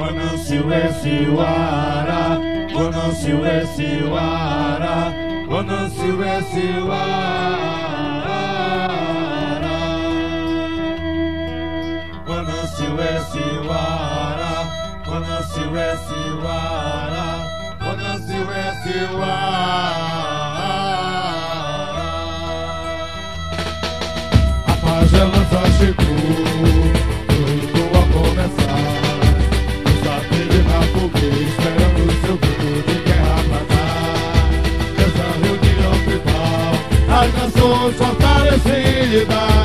Onosiwesiwara, Onosiwesiwara, Onosiwesiwara. o SIWARA seu ar. A pajama só chegou, tudo a começar. Os abelhos na fogueira esperando seu futuro de guerra pra dar. Essa reunião tribal, as nações fortalecidas.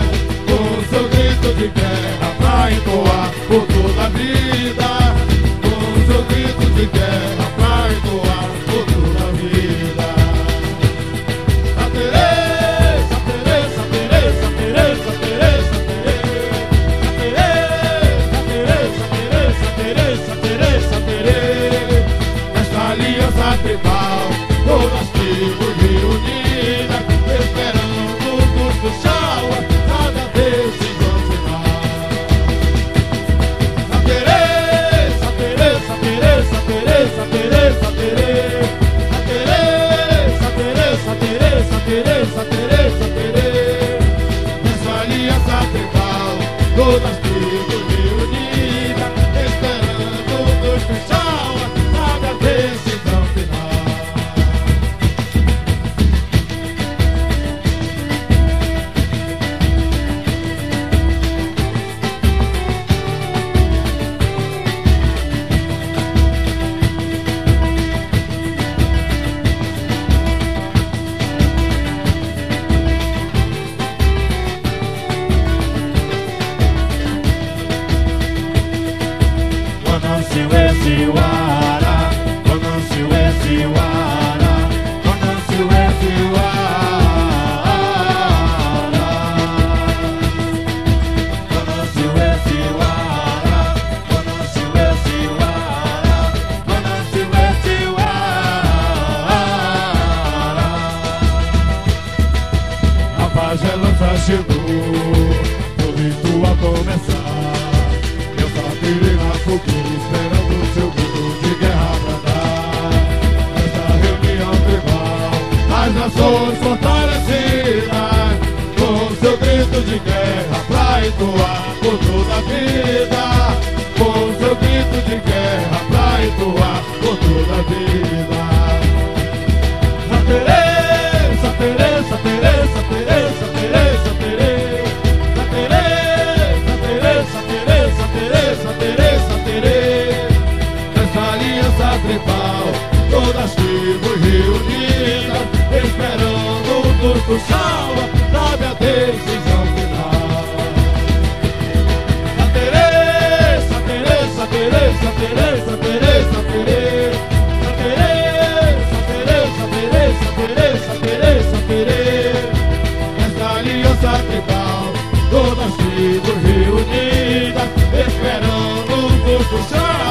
Santa it. nos fortalecida com seu grito de guerra pra entoar por toda a vida, com seu grito de guerra. pro salva, sabe a decisão final. A Teresa, Teresa, Teresa, Teresa, Teresa, Teresa. Teresa, Teresa, Teresa, essa aliança tribal, todas tribos reunidas, esperando por puxar.